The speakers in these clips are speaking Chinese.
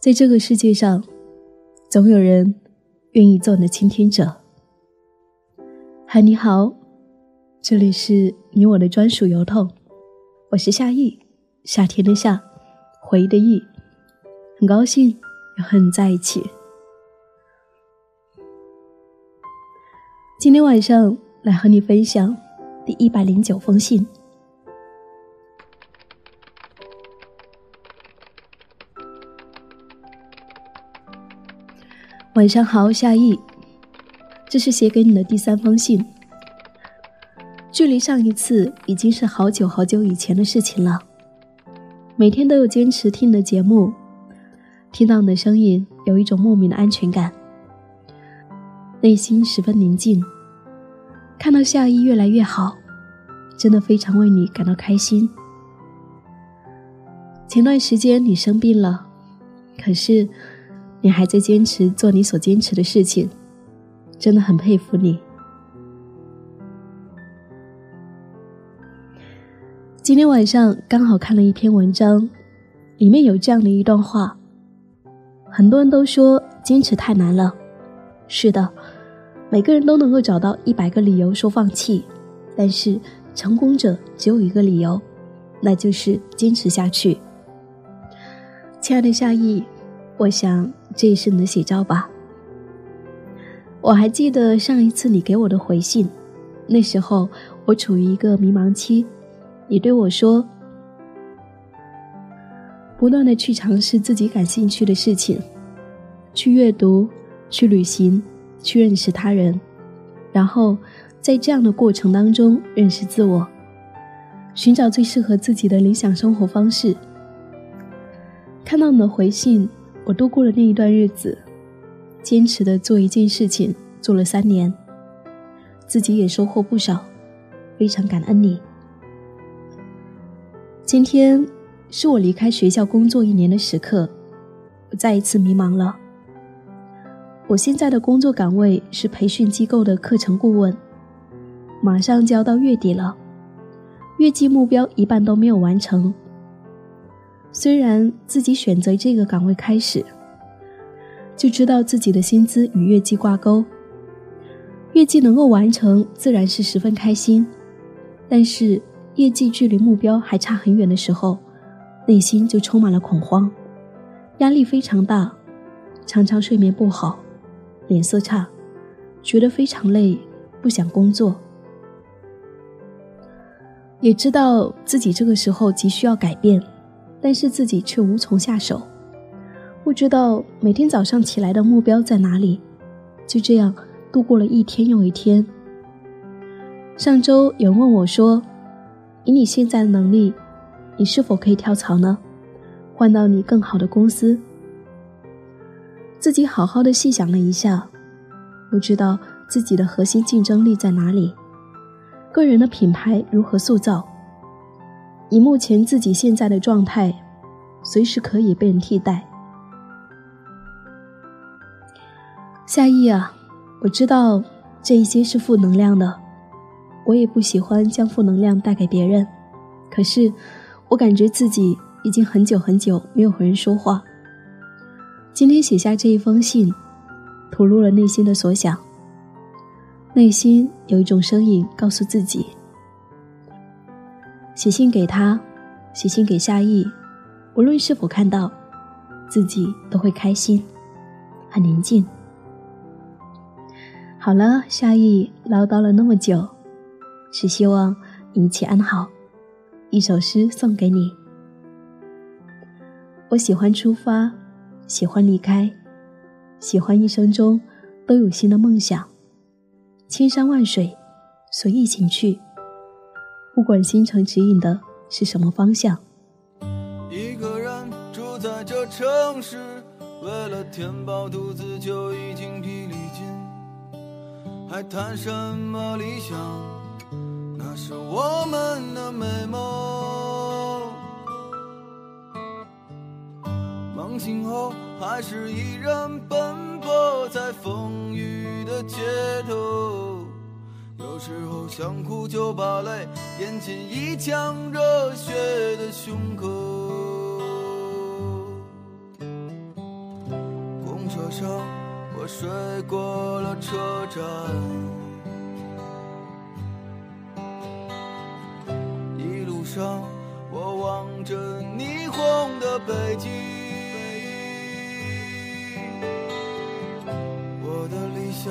在这个世界上，总有人愿意做你的倾听者。嗨，你好，这里是你我的专属邮筒，我是夏意，夏天的夏，回忆的忆，很高兴要和你在一起。今天晚上来和你分享第一百零九封信。晚上好，夏意。这是写给你的第三封信，距离上一次已经是好久好久以前的事情了。每天都有坚持听你的节目，听到你的声音，有一种莫名的安全感，内心十分宁静。看到夏意越来越好，真的非常为你感到开心。前段时间你生病了，可是。你还在坚持做你所坚持的事情，真的很佩服你。今天晚上刚好看了一篇文章，里面有这样的一段话：很多人都说坚持太难了，是的，每个人都能够找到一百个理由说放弃，但是成功者只有一个理由，那就是坚持下去。亲爱的夏意。我想这也是你的写照吧。我还记得上一次你给我的回信，那时候我处于一个迷茫期，你对我说：“不断的去尝试自己感兴趣的事情，去阅读，去旅行，去认识他人，然后在这样的过程当中认识自我，寻找最适合自己的理想生活方式。”看到你的回信。我度过了那一段日子，坚持的做一件事情，做了三年，自己也收获不少，非常感恩你。今天是我离开学校工作一年的时刻，我再一次迷茫了。我现在的工作岗位是培训机构的课程顾问，马上就要到月底了，月季目标一半都没有完成。虽然自己选择这个岗位开始，就知道自己的薪资与业绩挂钩，业绩能够完成自然是十分开心，但是业绩距离目标还差很远的时候，内心就充满了恐慌，压力非常大，常常睡眠不好，脸色差，觉得非常累，不想工作，也知道自己这个时候急需要改变。但是自己却无从下手，不知道每天早上起来的目标在哪里，就这样度过了一天又一天。上周有人问我说：“以你现在的能力，你是否可以跳槽呢？换到你更好的公司？”自己好好的细想了一下，不知道自己的核心竞争力在哪里，个人的品牌如何塑造。以目前自己现在的状态，随时可以被人替代。夏意啊，我知道这一些是负能量的，我也不喜欢将负能量带给别人。可是，我感觉自己已经很久很久没有和人说话。今天写下这一封信，吐露了内心的所想。内心有一种声音告诉自己。写信给他，写信给夏意，无论是否看到，自己都会开心，很宁静。好了，夏意唠叨了那么久，是希望一切安好。一首诗送给你。我喜欢出发，喜欢离开，喜欢一生中都有新的梦想，千山万水，随意行去。不管星辰指引的是什么方向。一个人住在这城市，为了填饱肚子就已经疲力尽，还谈什么理想？那是我们的美梦。梦醒后，还是一人奔波在风雨的街头。时候想哭就把泪咽进一腔热血的胸口。公车上，我睡过了车站。一路上，我望着霓虹的北京。我的理想，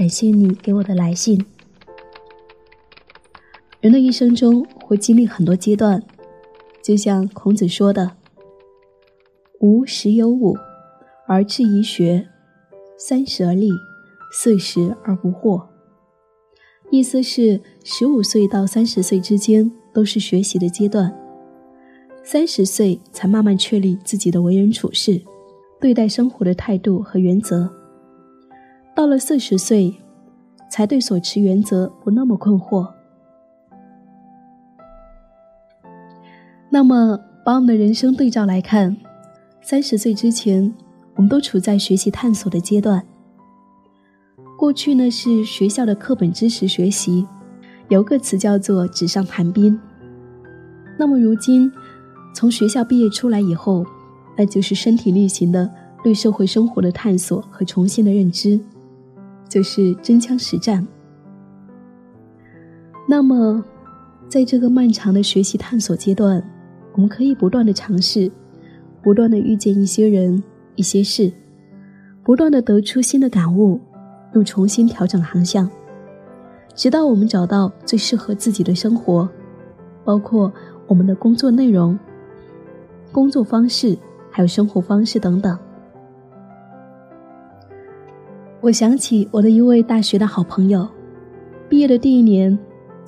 感谢你给我的来信。人的一生中会经历很多阶段，就像孔子说的：“吾十有五而志于学，三十而立，四十而不惑。”意思是，十五岁到三十岁之间都是学习的阶段，三十岁才慢慢确立自己的为人处事、对待生活的态度和原则。到了四十岁，才对所持原则不那么困惑。那么，把我们的人生对照来看，三十岁之前，我们都处在学习探索的阶段。过去呢是学校的课本知识学习，有个词叫做纸上谈兵。那么如今，从学校毕业出来以后，那就是身体力行的对社会生活的探索和重新的认知。就是真枪实战。那么，在这个漫长的学习探索阶段，我们可以不断的尝试，不断的遇见一些人、一些事，不断的得出新的感悟，又重新调整航向，直到我们找到最适合自己的生活，包括我们的工作内容、工作方式，还有生活方式等等。我想起我的一位大学的好朋友，毕业的第一年，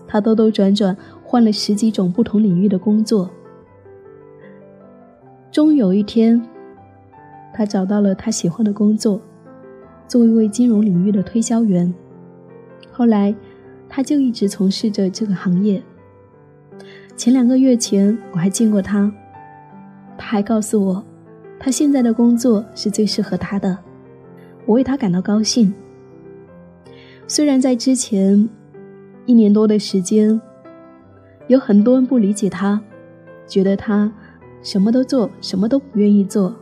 他兜兜转转换了十几种不同领域的工作，终有一天，他找到了他喜欢的工作，做一位金融领域的推销员。后来，他就一直从事着这个行业。前两个月前，我还见过他，他还告诉我，他现在的工作是最适合他的。我为他感到高兴。虽然在之前一年多的时间，有很多人不理解他，觉得他什么都做，什么都不愿意做。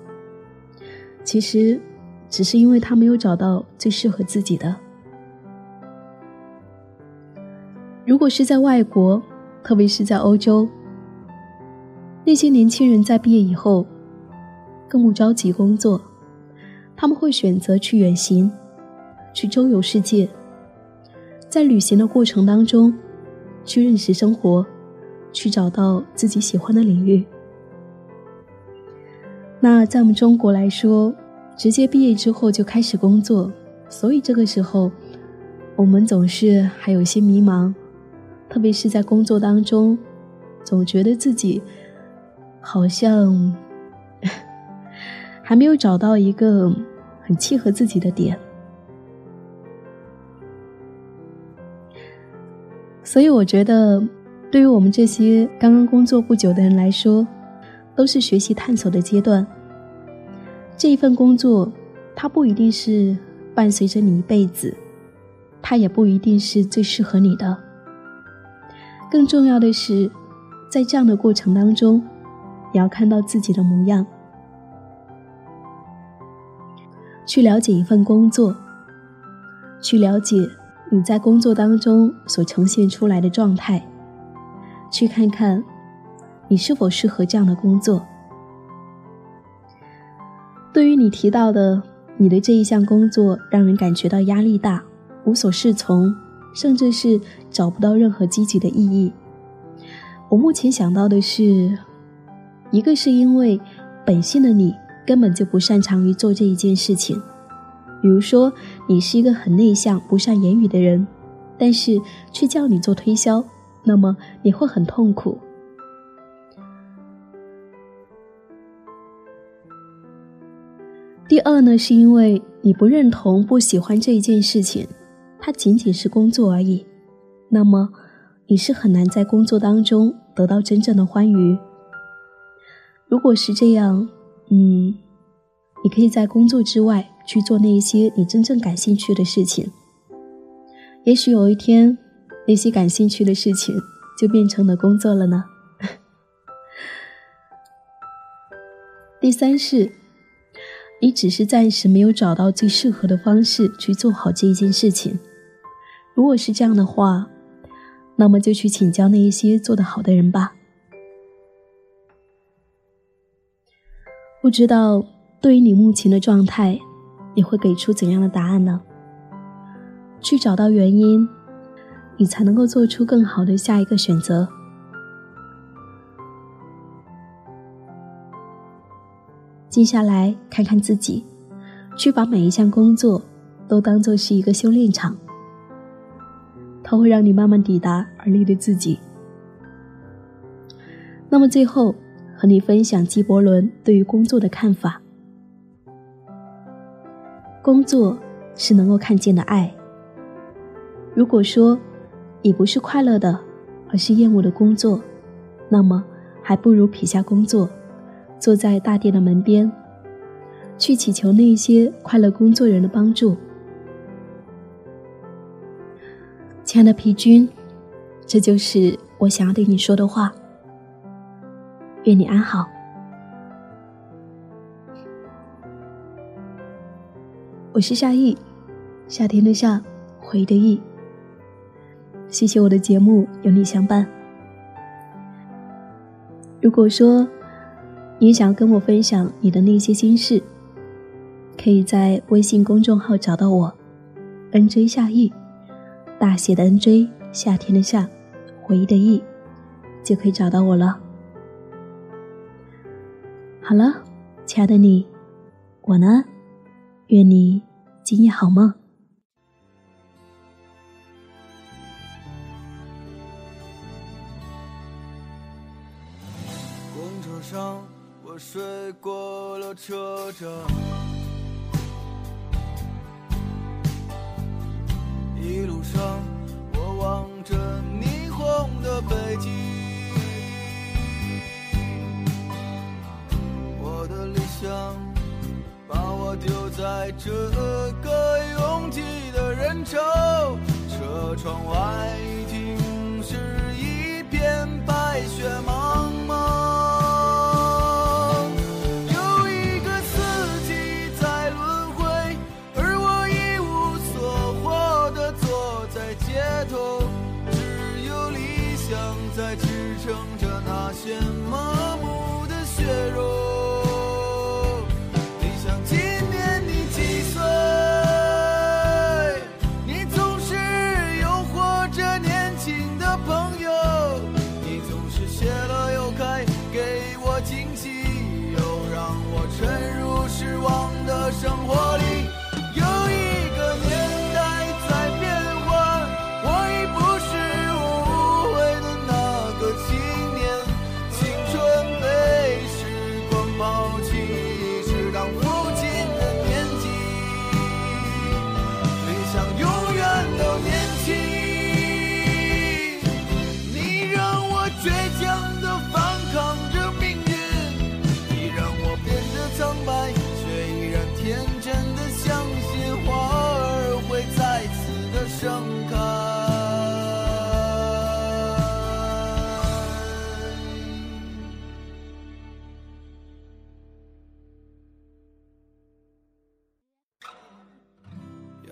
其实，只是因为他没有找到最适合自己的。如果是在外国，特别是在欧洲，那些年轻人在毕业以后，更不着急工作。他们会选择去远行，去周游世界，在旅行的过程当中，去认识生活，去找到自己喜欢的领域。那在我们中国来说，直接毕业之后就开始工作，所以这个时候，我们总是还有些迷茫，特别是在工作当中，总觉得自己好像 还没有找到一个。很契合自己的点，所以我觉得，对于我们这些刚刚工作不久的人来说，都是学习探索的阶段。这一份工作，它不一定是伴随着你一辈子，它也不一定是最适合你的。更重要的是，在这样的过程当中，也要看到自己的模样。去了解一份工作，去了解你在工作当中所呈现出来的状态，去看看你是否适合这样的工作。对于你提到的你的这一项工作让人感觉到压力大、无所适从，甚至是找不到任何积极的意义。我目前想到的是，一个是因为本性的你根本就不擅长于做这一件事情，比如说你是一个很内向、不善言语的人，但是却叫你做推销，那么你会很痛苦。第二呢，是因为你不认同、不喜欢这一件事情，它仅仅是工作而已，那么你是很难在工作当中得到真正的欢愉。如果是这样，嗯，你可以在工作之外去做那一些你真正感兴趣的事情。也许有一天，那些感兴趣的事情就变成了工作了呢。第三是。你只是暂时没有找到最适合的方式去做好这一件事情。如果是这样的话，那么就去请教那一些做得好的人吧。不知道对于你目前的状态，你会给出怎样的答案呢？去找到原因，你才能够做出更好的下一个选择。接下来看看自己，去把每一项工作都当做是一个修炼场，它会让你慢慢抵达而立的自己。那么最后和你分享纪伯伦对于工作的看法：工作是能够看见的爱。如果说你不是快乐的，而是厌恶的工作，那么还不如撇下工作。坐在大殿的门边，去祈求那些快乐工作人的帮助。亲爱的皮君，这就是我想要对你说的话。愿你安好。我是夏意，夏天的夏，回忆的忆。谢谢我的节目有你相伴。如果说。你想跟我分享你的那些心事，可以在微信公众号找到我，nj 夏意，大写的 nj，夏天的夏，回忆的忆，就可以找到我了。好了，亲爱的你，我呢，愿你今夜好梦。公车上。我睡过了车站，丢在这个拥挤的人潮，车窗外